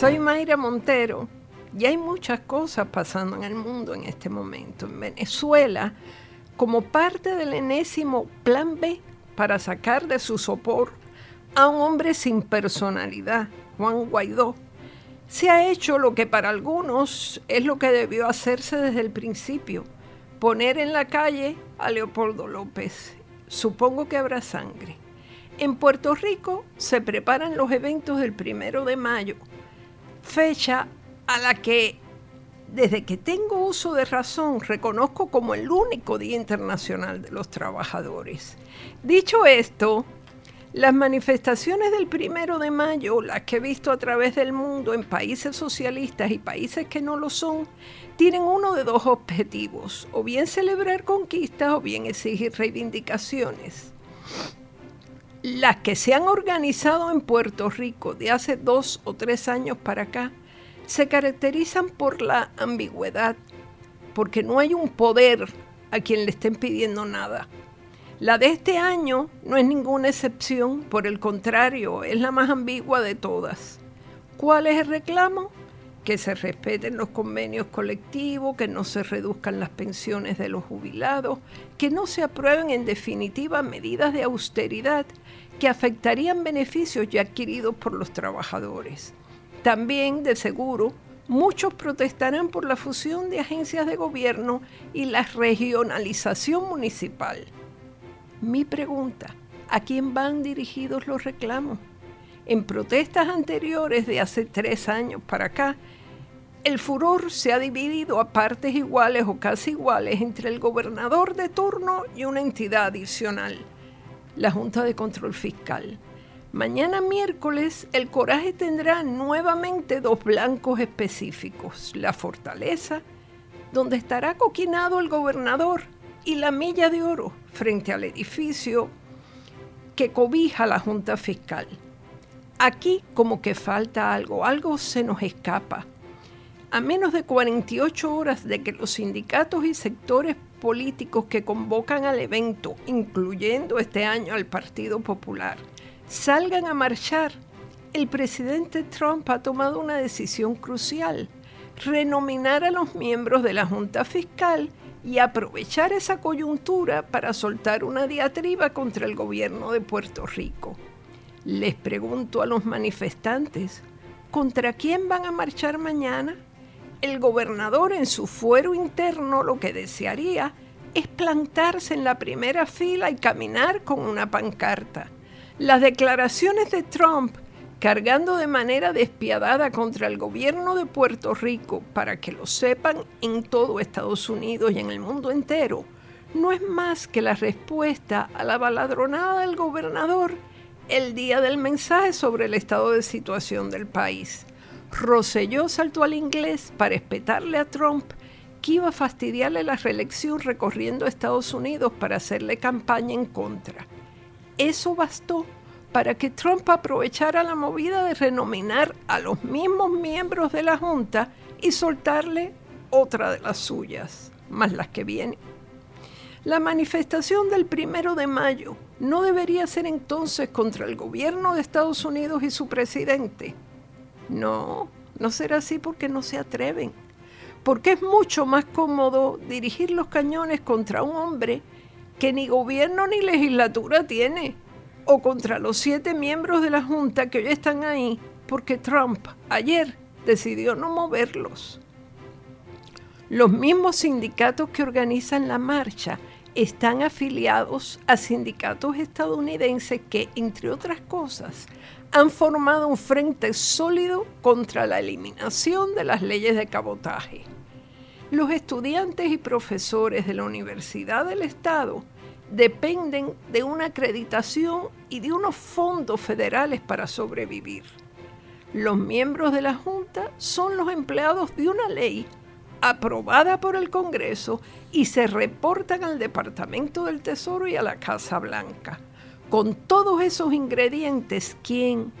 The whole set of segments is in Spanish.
Soy Mayra Montero y hay muchas cosas pasando en el mundo en este momento. En Venezuela, como parte del enésimo Plan B para sacar de su sopor a un hombre sin personalidad, Juan Guaidó, se ha hecho lo que para algunos es lo que debió hacerse desde el principio, poner en la calle a Leopoldo López. Supongo que habrá sangre. En Puerto Rico se preparan los eventos del primero de mayo, fecha a la que desde que tengo uso de razón reconozco como el único Día Internacional de los Trabajadores. Dicho esto, las manifestaciones del primero de mayo, las que he visto a través del mundo en países socialistas y países que no lo son, tienen uno de dos objetivos, o bien celebrar conquistas o bien exigir reivindicaciones. Las que se han organizado en Puerto Rico de hace dos o tres años para acá se caracterizan por la ambigüedad, porque no hay un poder a quien le estén pidiendo nada. La de este año no es ninguna excepción, por el contrario, es la más ambigua de todas. ¿Cuál es el reclamo? Que se respeten los convenios colectivos, que no se reduzcan las pensiones de los jubilados, que no se aprueben en definitiva medidas de austeridad que afectarían beneficios ya adquiridos por los trabajadores. También, de seguro, muchos protestarán por la fusión de agencias de gobierno y la regionalización municipal. Mi pregunta, ¿a quién van dirigidos los reclamos? En protestas anteriores de hace tres años para acá, el furor se ha dividido a partes iguales o casi iguales entre el gobernador de turno y una entidad adicional, la Junta de Control Fiscal. Mañana miércoles el coraje tendrá nuevamente dos blancos específicos, la fortaleza, donde estará coquinado el gobernador, y la milla de oro frente al edificio que cobija la Junta Fiscal. Aquí como que falta algo, algo se nos escapa. A menos de 48 horas de que los sindicatos y sectores políticos que convocan al evento, incluyendo este año al Partido Popular, salgan a marchar, el presidente Trump ha tomado una decisión crucial, renominar a los miembros de la Junta Fiscal y aprovechar esa coyuntura para soltar una diatriba contra el gobierno de Puerto Rico. Les pregunto a los manifestantes, ¿contra quién van a marchar mañana? El gobernador en su fuero interno lo que desearía es plantarse en la primera fila y caminar con una pancarta. Las declaraciones de Trump cargando de manera despiadada contra el gobierno de Puerto Rico para que lo sepan en todo Estados Unidos y en el mundo entero, no es más que la respuesta a la baladronada del gobernador el día del mensaje sobre el estado de situación del país. Roselló saltó al inglés para espetarle a Trump que iba a fastidiarle la reelección recorriendo Estados Unidos para hacerle campaña en contra. Eso bastó para que Trump aprovechara la movida de renominar a los mismos miembros de la Junta y soltarle otra de las suyas, más las que vienen. La manifestación del primero de mayo no debería ser entonces contra el gobierno de Estados Unidos y su presidente. No, no será así porque no se atreven. Porque es mucho más cómodo dirigir los cañones contra un hombre que ni gobierno ni legislatura tiene o contra los siete miembros de la Junta que hoy están ahí porque Trump ayer decidió no moverlos. Los mismos sindicatos que organizan la marcha están afiliados a sindicatos estadounidenses que, entre otras cosas, han formado un frente sólido contra la eliminación de las leyes de cabotaje. Los estudiantes y profesores de la Universidad del Estado dependen de una acreditación y de unos fondos federales para sobrevivir. Los miembros de la Junta son los empleados de una ley aprobada por el Congreso y se reportan al Departamento del Tesoro y a la Casa Blanca. Con todos esos ingredientes, ¿quién?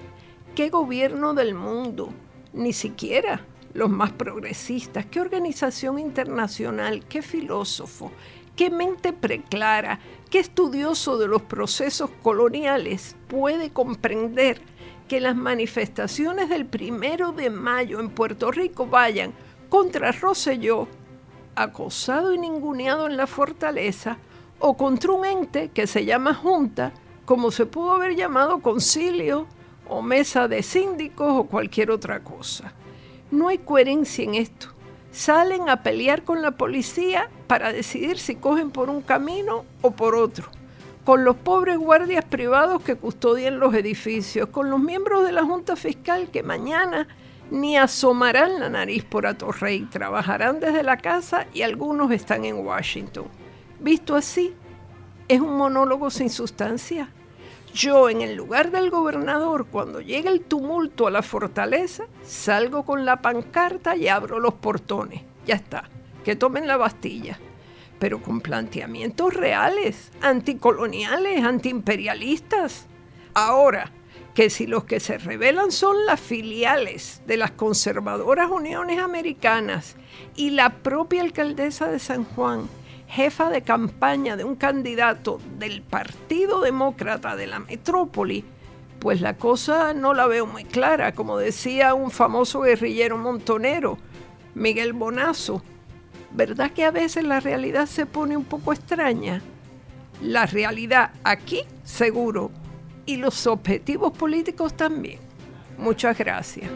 ¿Qué gobierno del mundo? Ni siquiera los más progresistas. ¿Qué organización internacional? ¿Qué filósofo? ¿Qué mente preclara, qué estudioso de los procesos coloniales puede comprender que las manifestaciones del primero de mayo en Puerto Rico vayan contra Rosselló, acosado y ninguneado en la fortaleza, o contra un ente que se llama Junta, como se pudo haber llamado concilio o mesa de síndicos o cualquier otra cosa. No hay coherencia en esto. Salen a pelear con la policía para decidir si cogen por un camino o por otro, con los pobres guardias privados que custodian los edificios, con los miembros de la Junta Fiscal que mañana ni asomarán la nariz por Atorrey, trabajarán desde la casa y algunos están en Washington. Visto así, es un monólogo sin sustancia. Yo, en el lugar del gobernador, cuando llega el tumulto a la fortaleza, salgo con la pancarta y abro los portones. Ya está, que tomen la Bastilla. Pero con planteamientos reales, anticoloniales, antiimperialistas. Ahora, que si los que se rebelan son las filiales de las conservadoras uniones americanas y la propia alcaldesa de San Juan, jefa de campaña de un candidato del Partido Demócrata de la metrópoli, pues la cosa no la veo muy clara, como decía un famoso guerrillero montonero, Miguel Bonazo. ¿Verdad que a veces la realidad se pone un poco extraña? La realidad aquí, seguro, y los objetivos políticos también. Muchas gracias.